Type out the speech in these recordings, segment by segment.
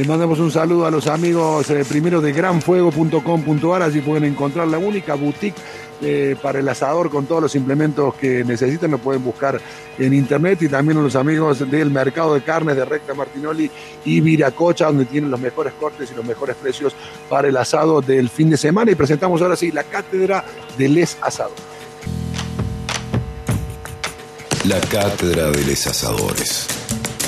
Le mandamos un saludo a los amigos eh, primero de granfuego.com.ar, allí pueden encontrar la única boutique eh, para el asador con todos los implementos que necesitan, lo pueden buscar en internet y también a los amigos del mercado de carnes de Recta Martinoli y Viracocha, donde tienen los mejores cortes y los mejores precios para el asado del fin de semana. Y presentamos ahora sí la cátedra de Les Asados. La cátedra de Les Asadores.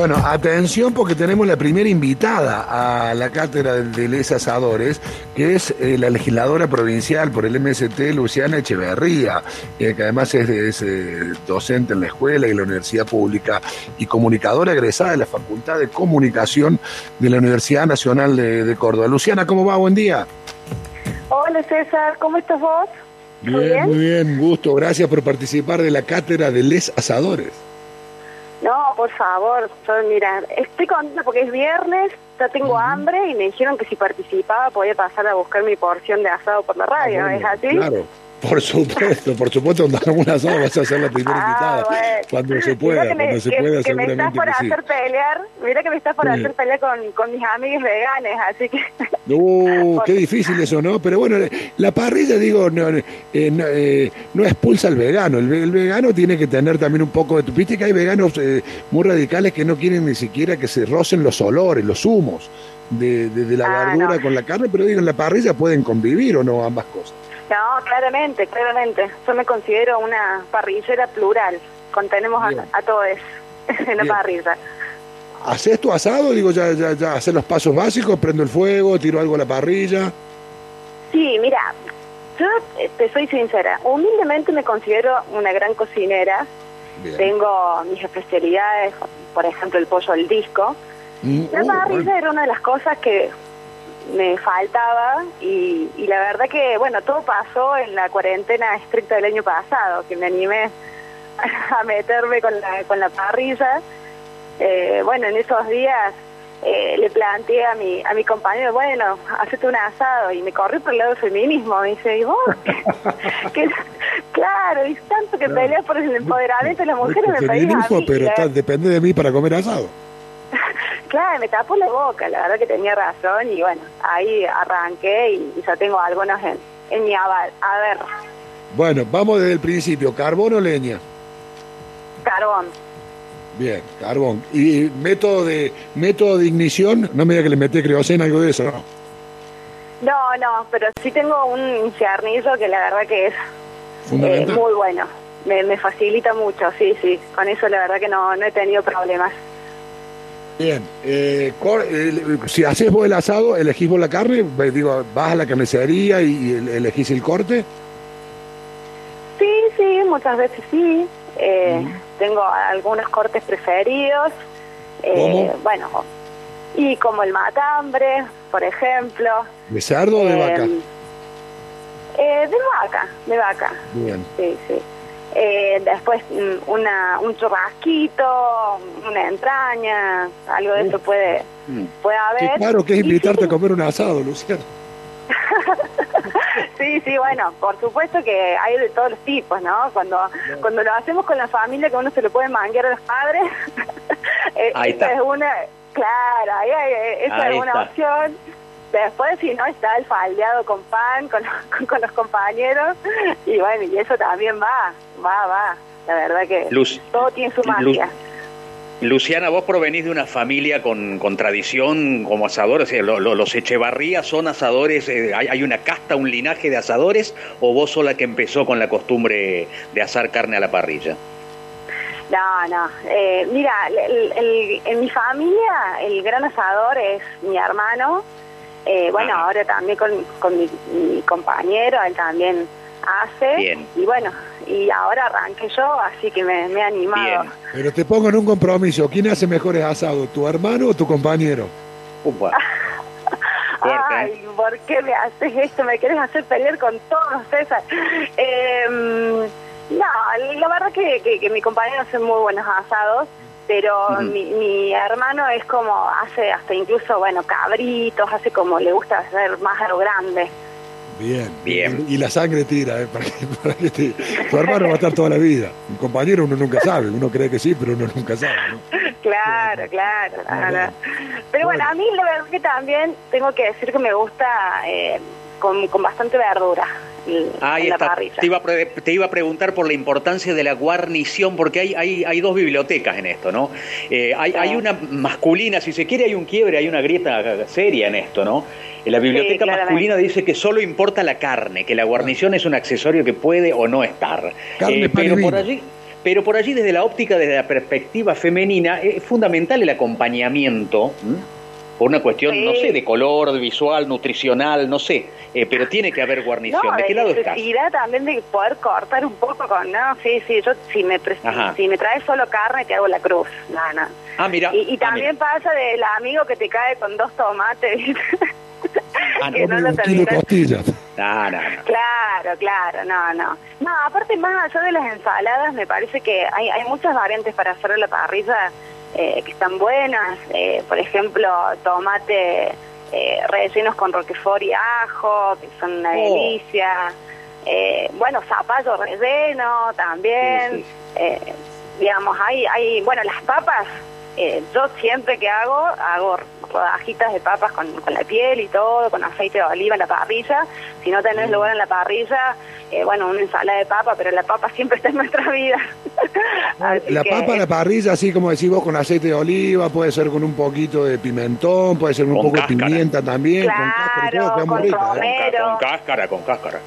Bueno, atención porque tenemos la primera invitada a la cátedra de Les Asadores, que es eh, la legisladora provincial por el MST, Luciana Echeverría, eh, que además es, es, eh, docente en la escuela y la universidad pública y comunicadora egresada de la Facultad de Comunicación de la Universidad Nacional de, de Córdoba. Luciana, ¿cómo va? Buen día. Hola César, ¿cómo estás vos? ¿Todo Bien, muy bien, gusto. Gracias por participar de la cátedra de Les Asadores. No, por favor, yo, mira, estoy contenta porque es viernes, ya tengo hambre y me dijeron que si participaba podía pasar a buscar mi porción de asado por la radio, ¿es así? Claro, por supuesto, por supuesto, cuando algún asado vas a ser la primera Ah, invitada. bueno. Cuando se pueda, que me- cuando se que- pueda, que me estás por sí. hacer pelear, mira que me estás por Sí. hacer pelear con, con mis amigos veganes, así que... Uh, qué difícil eso, ¿no? Pero bueno, la parrilla, digo, no, eh, no, eh, no expulsa al vegano. El, ve- el vegano tiene que tener también un poco de... Viste que hay veganos eh, muy radicales que no quieren ni siquiera que se rocen los olores, los humos de, de- de la Ah, verdura no. con la carne, pero digo, en la parrilla pueden convivir o no ambas cosas. No, claramente, claramente. Yo me considero una parrillera plural. Contenemos a, a todos en la Bien. parrilla. ¿Haces tu asado? Digo, ya, ya, ya, hacer los pasos básicos, prendo el fuego, tiro algo a la parrilla. Sí, mira, yo te soy sincera. Humildemente me considero una gran cocinera. Bien. Tengo mis especialidades, por ejemplo, el pollo al disco. Mm, La uh, parrilla bueno. era una de las cosas que me faltaba y, y la verdad que, bueno, todo pasó en la cuarentena estricta del año pasado, que me animé a meterme con la, con la parrilla. Eh, bueno, en esos días eh, le planteé a mi, a mi compañero, bueno, hacete un asado y me corrí por el lado del feminismo. Me dice, ¿y vos? que, claro, y tanto que peleas por el empoderamiento de las mujeres me pedís a Feminismo, mí. pero está- depende de mí para comer asado. Claro, me tapó la boca, la verdad que tenía razón y bueno, ahí arranqué y, y ya tengo algunos en, en mi aval. A ver, Bueno, vamos desde el principio. ¿Carbón o leña? carbón. Bien, carbón. ¿Y método de método de ignición? No me diga que le meté creosena, algo de eso, ¿no? No, no, pero sí tengo un infernillo que la verdad que es eh, muy bueno. Me, me facilita mucho, sí, sí. Con eso la verdad que no, no he tenido problemas. Bien. Eh, cor- eh, si haces vos el asado, elegís vos la carne, digo, vas a la carnicería y, y el- elegís el corte. Sí, sí, muchas veces sí. Eh, Tengo algunos cortes preferidos. Eh, ¿Cómo? Bueno, y como el matambre, por ejemplo. ¿De cerdo o de vaca? Eh, de vaca, de vaca, Bien. sí, sí. Eh, después mm, una, un churrasquito, una entraña, algo de eso puede, puede Qué haber. claro que es invitarte sí, a comer un asado, Luciano. Sí, sí, bueno, por supuesto que hay de todos los tipos, ¿no? Cuando cuando lo hacemos con la familia, que uno se lo puede manguear a los padres, eh, Ahí esa está. es una, claro, ahí hay- esa Ahí es una está. opción. Después, si no, está el faldeado con pan, con, con, con los compañeros, y bueno, y eso también va, va, va. La verdad que Luz, todo tiene su magia. Luciana, vos provenís de una familia con, con tradición como asador, o sea, lo- lo- los Echevarría son asadores, eh, hay, hay una casta, un linaje de asadores, o vos sola que empezó con la costumbre de asar carne a la parrilla? No, no. Eh, mira, el- el- en mi familia el gran asador es mi hermano. Eh, bueno, ahora también con, con mi, mi compañero, él también hace. Bien. Y bueno, y ahora arranqué yo, así que me, me he animado. Bien. Pero te pongo en un compromiso. ¿Quién hace mejores asados, tu hermano o tu compañero? Upa. Fuerte, ¿eh? Ay, ¿por qué me haces esto? ¿Me quieres hacer pelear con todos, César? Eh, no, la verdad que, que, que mi compañero hace muy buenos asados. Pero mi, mi hermano es como, hace hasta incluso, bueno, cabritos, hace como le gusta hacer más a lo grande. Bien, Bien. Y la sangre tira, ¿eh? Para que- para que te- Tu hermano va a estar toda la vida. Un compañero uno nunca sabe, uno cree que sí, pero uno nunca sabe, ¿no? Claro, claro. bueno. Pero bueno, Bueno. a mí la verdad que también tengo que decir que me gusta eh, con, con bastante verdura Ahí en la está. parrilla. Te iba, a pre- te iba a preguntar por la importancia de la guarnición, porque hay, hay, hay dos bibliotecas en esto, ¿no? Eh, hay, Sí. hay una masculina, si se quiere, hay un quiebre, hay una grieta seria en esto, ¿no? En la biblioteca masculina dice que solo importa la carne, que la guarnición es un accesorio que puede o no estar. Carne, Eh, pero por allí. Pero por allí, desde la óptica, desde la perspectiva femenina, es fundamental el acompañamiento, ¿m? Por una cuestión, Sí. no sé, de color, de visual, nutricional, no sé, eh, pero tiene que haber guarnición. No, ¿De qué lado estás? necesidad también de poder cortar un poco con, no, sí, sí, yo si me, Ajá. si me traes solo carne te hago la cruz, no, no. Ah, mira. Y, y ah, también mira. pasa del amigo que te cae con dos tomates, Ah, que no. no lo un kilo de terminas. costillas. No, no, no. Claro, claro, no, no. No, aparte más allá de las ensaladas, me parece que hay, hay muchas variantes para hacer la parrilla eh, que están buenas. Eh, por ejemplo, tomate eh, rellenos con roquefort y ajo, que son una Oh. delicia. Eh, bueno, zapallo relleno también. Sí, sí, Eh, digamos, hay, hay, bueno, las papas, eh, yo siempre que hago, hago rodajitas de papas con, con la piel y todo, con aceite de oliva en la parrilla. Si no tenés lugar en la parrilla, eh, bueno, una ensalada de papa, pero la papa siempre está en nuestra vida. La que- papa a la parrilla, así como decís vos, con aceite de oliva, puede ser con un poquito de pimentón, puede ser un Con poco cáscara. de pimienta también, con cáscara y todo, queda muy con rica. ¿eh? Con, cáscara, con cáscara.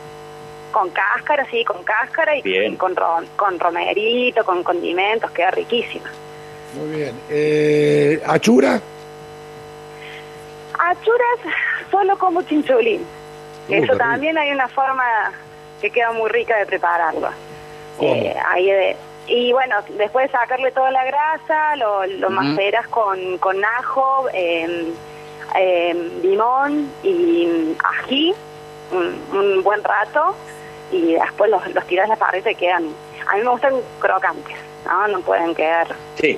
Con cáscara, sí, con cáscara y Bien. con, con romerito, con condimentos, queda riquísima. Muy bien. Eh, ¿Achura? Achuras solo como chinchulín. Uh, Eso también hay una forma que queda muy rica de prepararlo. Eh, ahí de- y bueno, después de sacarle toda la grasa, lo, lo maceras con, con ajo, eh, eh, limón y ají un, un buen rato y después los, los tiras a la parrilla y quedan... A mí me gustan crocantes, ¿no? No pueden quedar Sí,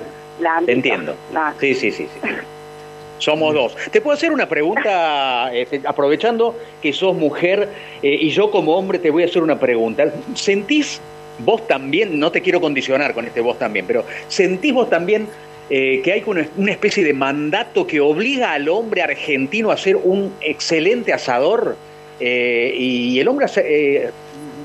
te entiendo. Sí, sí, sí. sí. Somos dos. ¿Te puedo hacer una pregunta, este, aprovechando que sos mujer eh, y yo como hombre te voy a hacer una pregunta? ¿Sentís vos también, no te quiero condicionar con este vos también, pero ¿sentís vos también eh, que hay una, una especie de mandato que obliga al hombre argentino a ser un excelente asador? Eh, y el hombre hace- eh,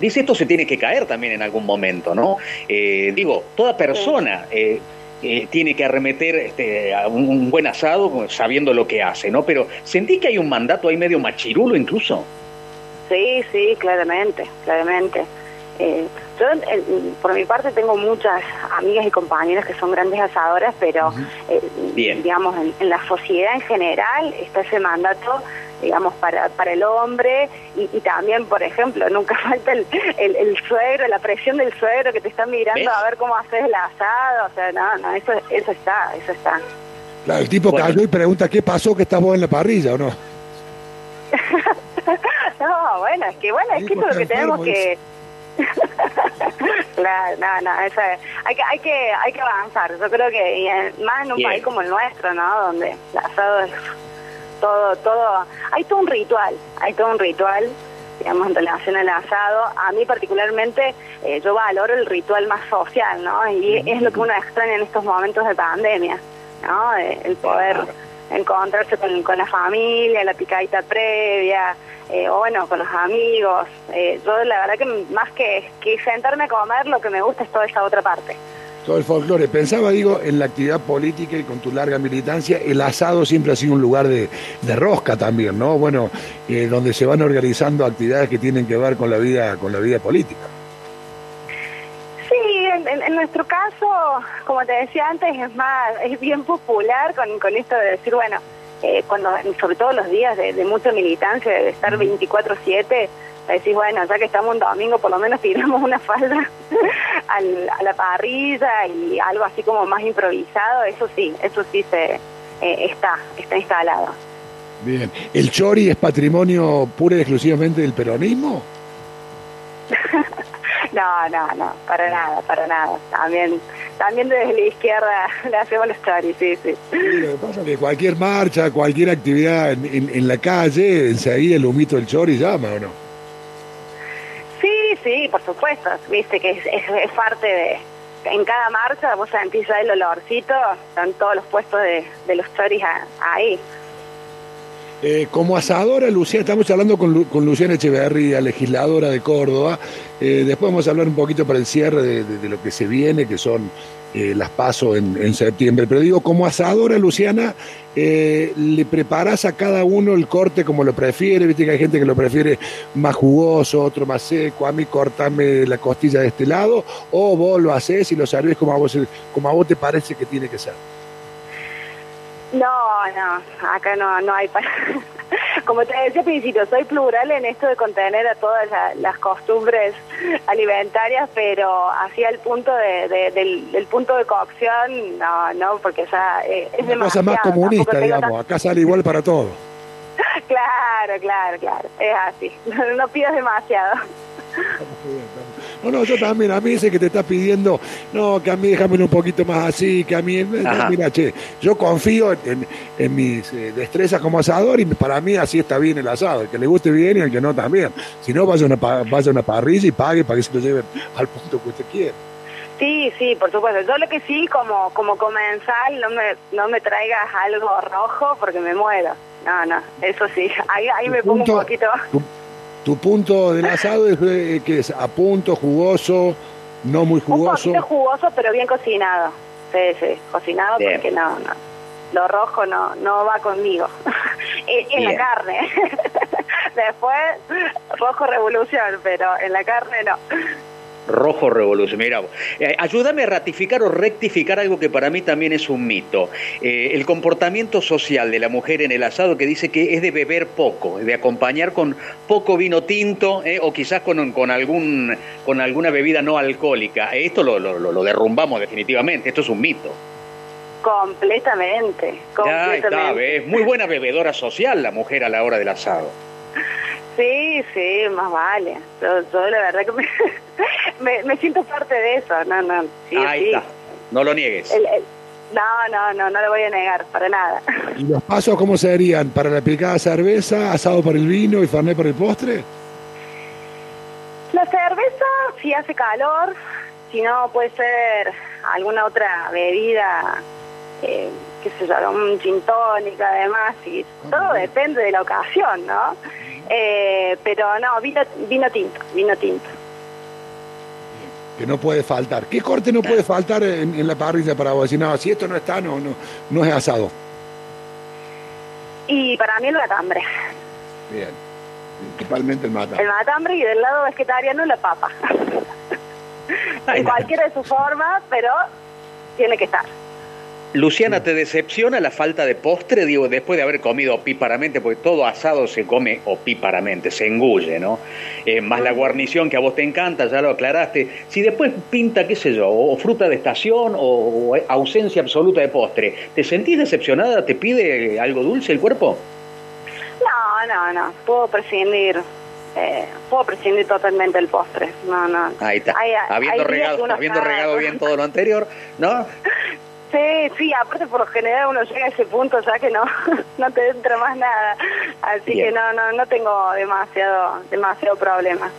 dice esto se tiene que caer también en algún momento, ¿no? Eh, digo, toda persona eh, eh, tiene que arremeter este, a un, buen asado sabiendo lo que hace, ¿no? Pero ¿sentís que hay un mandato ahí medio machirulo incluso? Sí, sí, claramente, claramente. Eh, yo, eh, por mi parte, tengo muchas amigas y compañeras que son grandes asadoras, pero, eh, digamos, en, en la sociedad en general está ese mandato, digamos, para, para el hombre y, y también, por ejemplo, nunca falta el, el, el suegro, la presión del suegro que te está mirando ¿Ves? a ver cómo haces el asado, o sea, no, no, eso, eso está, eso está. Claro, el tipo Bueno. cayó y pregunta qué pasó que estás vos en la parrilla o no. No, bueno, es que bueno, es que eso es lo que tenemos que claro, no, no, eso es- hay que hay que hay que avanzar. Yo creo que más en un Bien. país como el nuestro, ¿no? Donde el asado es todo todo hay todo un ritual, hay todo un ritual digamos en relación al asado. A mí particularmente eh, yo valoro el ritual más social, ¿no? Y es lo que uno extraña en estos momentos de pandemia, ¿no? Eh, El poder encontrarse con, con la familia, la picadita previa, eh, o bueno, con los amigos. Eh, yo la verdad que más que, que sentarme a comer, lo que me gusta es toda esa otra parte. Todo el folclore. Pensaba, digo, en la actividad política y con tu larga militancia, el asado siempre ha sido un lugar de, de rosca también, ¿no? Bueno, eh, donde se van organizando actividades que tienen que ver con la vida, con la vida política. Sí, en, en- en nuestro caso, como te decía antes, es más, es bien popular con, con esto de decir, bueno, eh, cuando, sobre todo los días de, de mucha militancia, de estar 24-7, decís, bueno, ya que estamos un domingo, por lo menos tiramos una falda al- a la parrilla y algo así como más improvisado, eso sí, eso sí se eh, está, está instalado. Bien. ¿El chori es patrimonio pura y exclusivamente del peronismo? No, no, no, para nada, para nada. También, también desde la izquierda le hacemos los choris, sí, sí. lo que pasa es que cualquier marcha, cualquier actividad en, en, la calle, enseguida el humito del chori llama, ¿o no? Sí, sí, por supuesto. Viste que es, es, parte de... En cada marcha vos sentís ya el olorcito, están todos los puestos de, de los choris ahí. Eh, como asadora, Luciana, estamos hablando con, con, Luciana Echeverría, legisladora de Córdoba. Eh, después vamos a hablar un poquito para el cierre de, lo que se viene, que son eh, las pasos en, septiembre. Pero digo, como asadora, Luciana, ¿le preparas a cada uno el corte como lo prefiere? Viste que hay gente que lo prefiere más jugoso, otro más seco. A mí cortame la costilla de este lado, o vos lo haces y lo servís como a vos, como a vos te parece que tiene que ser. No, no, acá no, no hay para... Como te decía al principio, soy plural en esto de contener a todas las costumbres alimentarias, pero hacia el punto de, del, punto de cocción, no, no, porque ya eh, es Una cosa más comunista, digamos, acá sale igual para todo. claro, claro, claro, es así, no pidas demasiado. No, no, yo también, a mí ese que te está pidiendo, no, que a mí déjame un poquito más así, que a mí, mira, che, yo confío en, mis eh, destrezas como asador y para mí así está bien el asado, el que le guste bien y el que no también. Si no, vaya a una, vaya a una parrilla y pague para que se lo lleven al punto que usted quiere. Sí, sí, por supuesto. Yo lo que sí, como, como comensal, no me, no me traigas algo rojo porque me muero. No, no, eso sí, ahí, ahí me pongo un poquito... Tu punto del asado es eh, que es a punto, jugoso, no muy jugoso. Un poquito jugoso, pero bien cocinado. Sí, sí, cocinado porque no, no. Lo rojo no, no va conmigo. en la carne. Después, rojo revolución, pero en la carne no. Rojo Revolución. Mira, eh, ayúdame a ratificar o rectificar algo que para mí también es un mito. Eh, el comportamiento social de la mujer en el asado que dice que es de beber poco, de acompañar con poco vino tinto eh, o quizás con, con, algún, con alguna bebida no alcohólica. Esto lo, lo, lo derrumbamos definitivamente, esto es un mito. Completamente. completamente. Ya está, es muy buena bebedora social la mujer a la hora del asado. Sí, sí, más vale. Yo, la verdad que me, me, siento parte de eso. No, no. Sí, Ahí está. No lo niegues. no, no, no, no lo voy a negar, para nada. ¿Y los pasos cómo serían? ¿Para la picada cerveza, asado para el vino y farné para el postre? La cerveza, si hace calor, si no, puede ser alguna otra bebida, eh, qué sé yo, un gin además, y todo depende de la ocasión, ¿no? Eh, pero no, vino, vino tinto, vino tinto. Que no puede faltar. ¿Qué corte no puede faltar en, la parrilla para vos? no, si esto no está, no, no, no es asado. Y para mí el matambre. Bien. Principalmente el matambre. El matambre y del lado vegetariano la papa. en cualquiera de sus formas, pero tiene que estar. Luciana, ¿te decepciona la falta de postre? Digo, después de haber comido opíparamente, porque todo asado se come opíparamente, se engulle, ¿no? Eh, más la guarnición que a vos te encanta, ya lo aclaraste. Si después pinta, qué sé yo, o fruta de estación o, ausencia absoluta de postre, ¿te sentís decepcionada? ¿Te pide algo dulce el cuerpo? No, no, no. Puedo prescindir eh, puedo prescindir totalmente del postre. No, no. Ahí está. habiendo regado, habiendo regado bien todo lo anterior, ¿no? Sí, sí, aparte por lo general uno llega a ese punto ya que no, no te entra más nada, así que no, no, no tengo demasiado, demasiado problema.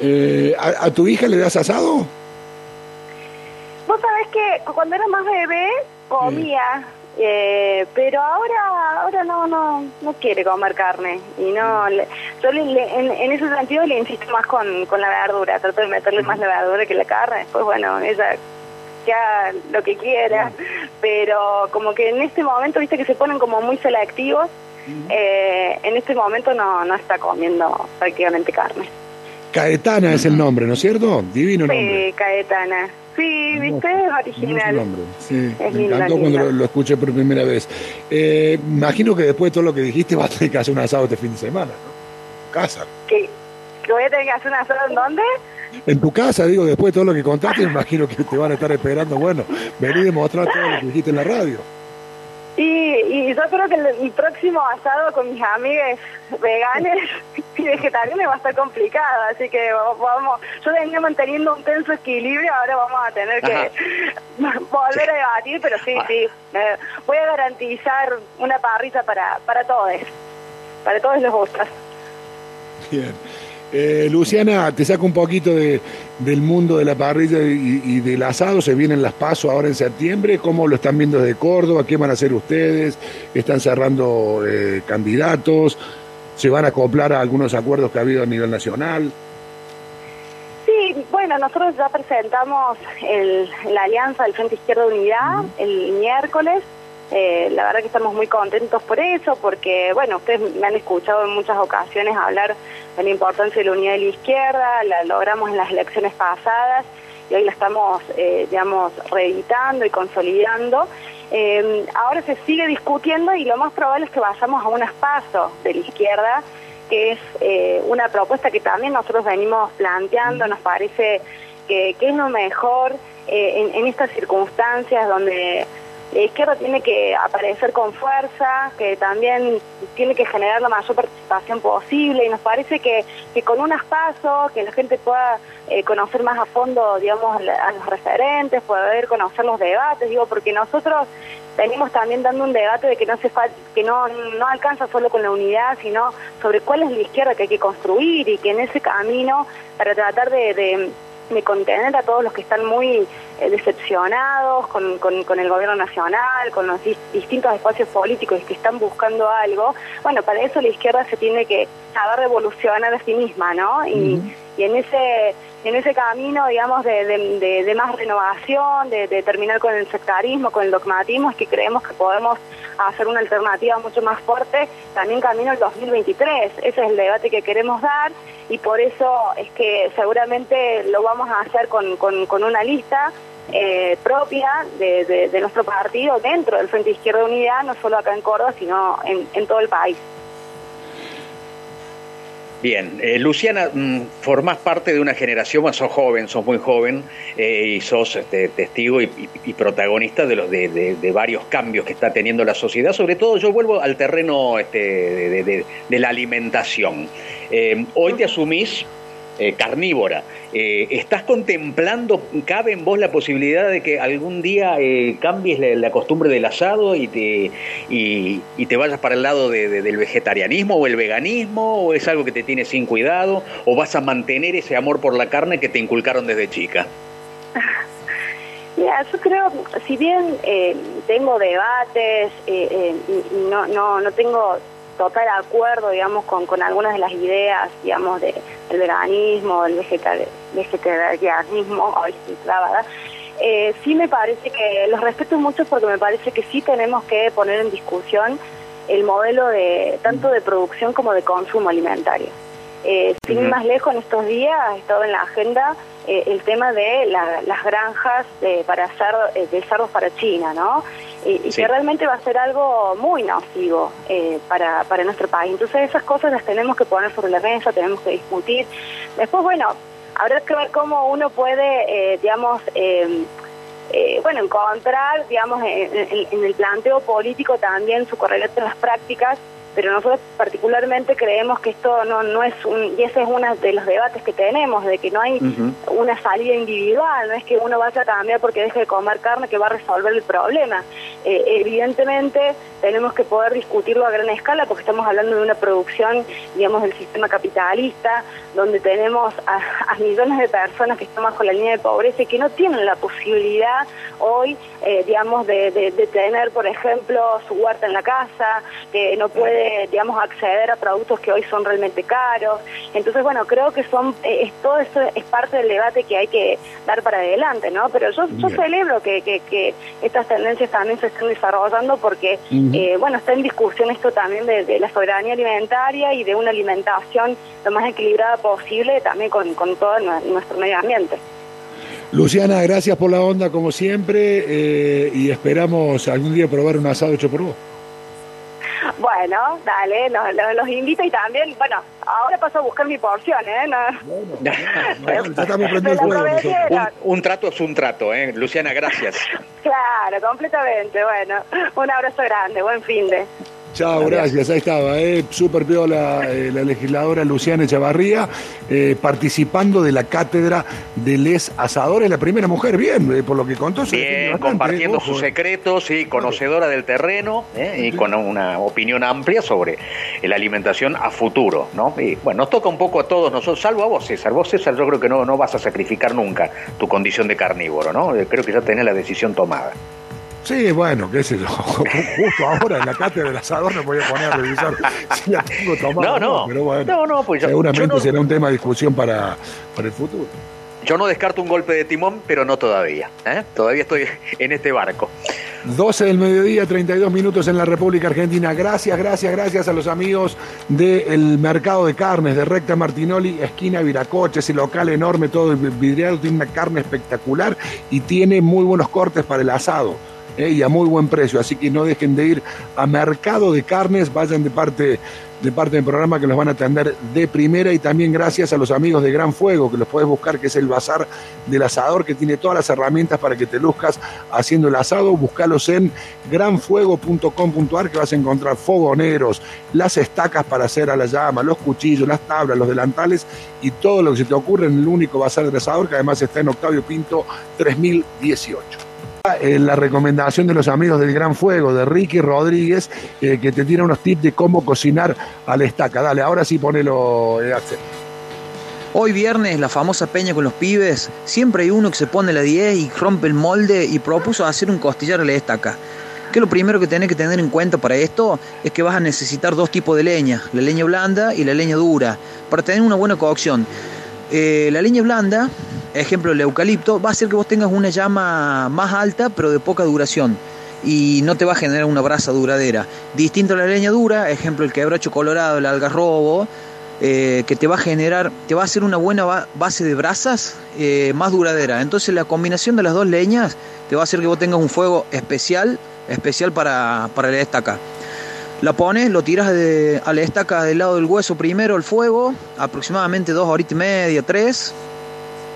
Eh, ¿a, tu hija le das asado? Vos sabés que cuando era más bebé comía, eh, pero ahora ahora no no no quiere comer carne. Y no yo en, en, ese sentido le insisto más con, con la verdura, trato de meterle más la verdura que la carne, después bueno, ella lo que quiera, pero como que en este momento, viste que se ponen como muy selectivos, eh, en este momento no, no está comiendo prácticamente carne. Caetana es el nombre, ¿no es cierto? Divino nombre. Sí, Caetana. Sí, viste, es original. Nombre. Sí, me encantó cuando lo, escuché por primera vez. Eh, imagino que después de todo lo que dijiste vas a tener que hacer un asado este fin de semana, ¿no? Casa. ¿Qué? ¿Que voy a tener que hacer un asado en dónde? En tu casa, digo, después de todo lo que contaste, me imagino que te van a estar esperando, bueno, venir y mostrar todo lo que dijiste en la radio. Y, y yo creo que el, próximo asado con mis amigas veganes y vegetarianos va a estar complicado, así que vamos, yo venía manteniendo un tenso equilibrio, ahora vamos a tener que volver a debatir, pero sí, ah. sí, voy a garantizar una parrita para, para todos, para todos los gustos. Bien. Eh, Luciana, te saco un poquito de, del mundo de la parrilla y, del asado. Se vienen las pasos ahora en septiembre. ¿Cómo lo están viendo desde Córdoba? ¿Qué van a hacer ustedes? ¿Están cerrando eh, candidatos? ¿Se van a acoplar a algunos acuerdos que ha habido a nivel nacional? Sí, bueno, nosotros ya presentamos la alianza del Frente Izquierda Unidad el miércoles. Eh, la verdad que estamos muy contentos por eso, porque, bueno, ustedes me han escuchado en muchas ocasiones hablar de la importancia de la unidad de la izquierda, la logramos en las elecciones pasadas y hoy la estamos, eh, digamos, reeditando y consolidando. Eh, ahora se sigue discutiendo y lo más probable es que vayamos a un espacio de la izquierda, que es una propuesta que también nosotros venimos planteando, nos parece que, es lo mejor en, en estas circunstancias donde la izquierda tiene que aparecer con fuerza, que también tiene que generar la mayor participación posible y nos parece que, con unas pasos, que la gente pueda eh, conocer más a fondo, digamos, a los referentes, poder conocer los debates, digo, porque nosotros venimos también dando un debate de que no se que no, no alcanza solo con la unidad, sino sobre cuál es la izquierda que hay que construir y que en ese camino, para tratar de contener a todos los que están muy eh, decepcionados con, con, el gobierno nacional, con los distintos espacios políticos que están buscando algo. Bueno, para eso la izquierda se tiene que saber revolucionar a sí misma, ¿no? Y en ese en ese camino, digamos, de, de, más renovación, de, terminar con el sectarismo, con el dogmatismo, es que creemos que podemos hacer una alternativa mucho más fuerte, también camino el 2023. Ese es el debate que queremos dar y por eso es que seguramente lo vamos a hacer con, con, una lista eh, propia de, de, nuestro partido dentro del Frente Izquierda Unidad, no solo acá en Córdoba, sino en, en todo el país. Bien, eh, Luciana, mm, formás parte de una generación, sos joven, sos muy joven eh, y sos este, testigo y, protagonista de, los, de, varios cambios que está teniendo la sociedad. Sobre todo, yo vuelvo al terreno este, de, la alimentación. Eh, hoy te asumís eh, carnívora. Eh, ¿Estás contemplando, cabe en vos la posibilidad de que algún día eh, cambies la, costumbre del asado y te, y, te vayas para el lado del vegetarianismo o el veganismo? ¿O es algo que te tiene sin cuidado? ¿O vas a mantener ese amor por la carne que te inculcaron desde chica? Mira, yo creo, si bien tengo debates, no, no, no tengo total acuerdo, digamos, con, con algunas de las ideas, digamos, de, del veganismo, del vegetarianismo, eh, sí me parece que los respeto mucho porque me parece que sí tenemos que poner en discusión el modelo de tanto de producción como de consumo alimentario. Eh, sin más lejos, en estos días ha estado en la agenda eh, el tema de las granjas para hacer de cerdos para China, ¿no? Y que realmente va a ser algo muy nocivo eh, para, para nuestro país. Entonces esas cosas las tenemos que poner sobre la mesa, tenemos que discutir. Después, bueno, habrá que ver cómo uno puede, eh, digamos, em, eh, bueno, encontrar, digamos, en, el planteo político también su correlato en las prácticas pero nosotros particularmente creemos que esto no, no es un, y ese es uno de los debates que tenemos, de que no hay una salida individual, no es que uno vaya a cambiar porque deje de comer carne que va a resolver el problema. Eh, evidentemente tenemos que poder discutirlo a gran escala porque estamos hablando de una producción, digamos, del sistema capitalista, donde tenemos a, millones de personas que están bajo la línea de pobreza y que no tienen la posibilidad hoy, eh, digamos, de, de, tener, por ejemplo, su huerta en la casa, que no puede, digamos, acceder a productos que hoy son realmente caros. Entonces, bueno, creo que son eh, todo eso es parte del debate que hay que dar para adelante, ¿no? Pero yo, yo celebro que, que, que, estas tendencias también se estén desarrollando porque, eh, bueno, está en discusión esto también de, la soberanía alimentaria y de una alimentación lo más equilibrada posible también con, con todo nuestro medio ambiente. Luciana, gracias por la onda como siempre eh, y esperamos algún día probar un asado hecho por vos. Bueno, dale, los, los, los invito y también, bueno, ahora paso a buscar mi porción, ¿eh? No. Bueno, ya estamos prendiendo. Un, un trato es un trato, ¿eh? Luciana, gracias. Claro, completamente, bueno. Un abrazo grande, buen fin de. Chao, gracias. Ahí estaba, eh, súper piola eh, la legisladora Luciana Echavarría, eh, participando de la cátedra de Les Asadores, la primera mujer, bien, eh, por lo que contó. se Bien, bastante, compartiendo eh, sus secretos, sí, conocedora del terreno ¿eh? y con una opinión amplia sobre la alimentación a futuro, ¿no? Y bueno, nos toca un poco a todos nosotros, salvo a vos, César. Vos, César, yo creo que no, no vas a sacrificar nunca tu condición de carnívoro, ¿no? Creo que ya tenés la decisión tomada. Sí, bueno, qué sé yo. Justo ahora en la cátedra del asador me voy a poner a revisar si la tengo tomada. No, no. o Pero bueno, No, no, pues yo- seguramente yo no- será un tema de discusión para, para el futuro. Yo no descarto un golpe de timón, pero no todavía. ¿eh? Todavía estoy en este barco. 12 del mediodía, 32 minutos en la República Argentina. Gracias, gracias, gracias a los amigos del mercado de carnes de Recta Martinoli, esquina Viracoche, ese local enorme, todo vidriado, tiene una carne espectacular y tiene muy buenos cortes para el asado. ¿Eh? y a muy buen precio, así que no dejen de ir a Mercado de Carnes, vayan de parte de parte del programa que los van a atender de primera y también gracias a los amigos de Gran Fuego, que los puedes buscar, que es el bazar del asador, que tiene todas las herramientas para que te luzcas haciendo el asado. Búscalos en granfuego.com.ar, que vas a encontrar fogoneros, las estacas para hacer a la llama, los cuchillos, las tablas, los delantales y todo lo que se te ocurre en el único bazar del asador, que además está en Octavio Pinto 3018 eh, la recomendación de los amigos del Gran Fuego, de Ricky Rodríguez, eh, que te tiene unos tips de cómo cocinar a la estaca. Dale, ahora sí ponelo, eh. Hoy viernes, la famosa peña con los pibes, siempre hay uno que se pone la 10 y rompe el molde y propuso hacer un costillar a la estaca. Que lo primero que tenés que tener en cuenta para esto es que vas a necesitar dos tipos de leña, la leña blanda y la leña dura, para tener una buena cocción. Eh, la leña blanda, ejemplo el eucalipto, va a hacer que vos tengas una llama más alta pero de poca duración y no te va a generar una brasa duradera. Distinto a la leña dura, ejemplo el quebracho colorado, el algarrobo, eh, que te va a generar, te va a hacer una buena ba- base de brasas eh, más duradera. Entonces la combinación de las dos leñas te va a hacer que vos tengas un fuego especial, especial para, para la estaca. La pones, lo tiras de- a la estaca del lado del hueso primero el fuego, aproximadamente dos horitas y media, tres,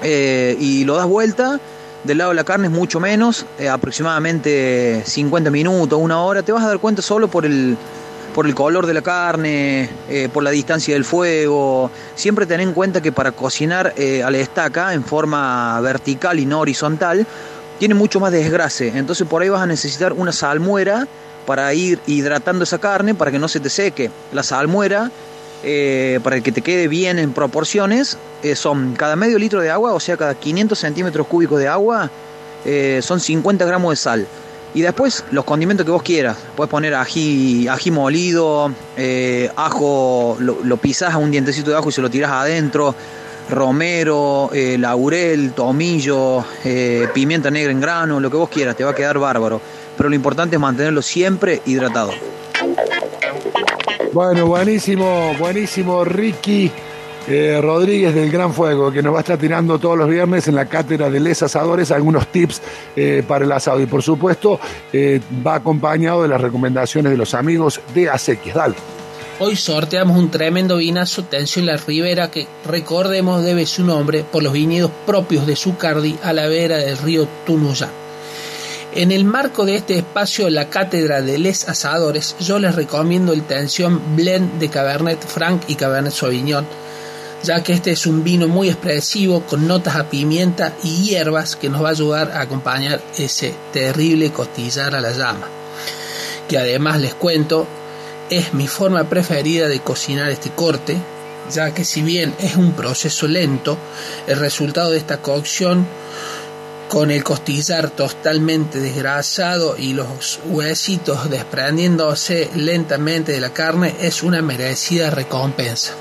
eh, y lo das vuelta. Del lado de la carne es mucho menos, eh, aproximadamente 50 minutos, una hora. Te vas a dar cuenta solo por el, por el color de la carne, eh, por la distancia del fuego. Siempre ten en cuenta que para cocinar a la estaca en forma vertical y no horizontal, tiene mucho más desgrase. Entonces por ahí vas a necesitar una salmuera para ir hidratando esa carne para que no se te seque. La salmuera, eh, para que te quede bien en proporciones, eh, son cada medio litro de agua, o sea, cada 500 centímetros cúbicos de agua, eh, son 50 gramos de sal. Y después los condimentos que vos quieras. Puedes poner ají, ají molido, eh, ajo, lo, lo a un dientecito de ajo y se lo tirás adentro. Romero, laurel, tomillo, pimienta negra en grano, lo que vos quieras, te va a quedar bárbaro. Pero lo importante es mantenerlo siempre hidratado. Bueno, buenísimo, buenísimo Ricky eh, Rodríguez del Gran Fuego, que nos va a estar tirando todos los viernes en la cátedra de Les Asadores algunos tips eh, para el asado. Y por supuesto, eh, va acompañado de las recomendaciones de los amigos de Acequias. Dale. Hoy sorteamos un tremendo vinazo Tensión La Ribera que recordemos debe su nombre por los viñedos propios de Zucardi a la vera del río Tunuyán. En el marco de este espacio, la cátedra de Les Asadores, yo les recomiendo el Tensión Blend de Cabernet Franc y Cabernet Sauvignon, ya que este es un vino muy expresivo con notas a pimienta y hierbas que nos va a ayudar a acompañar ese terrible costillar a la llama. Que además les cuento, es mi forma preferida de cocinar este corte, ya que si bien es un proceso lento, el resultado de esta cocción con el costillar totalmente desgrasado y los huesitos desprendiéndose lentamente de la carne es una merecida recompensa.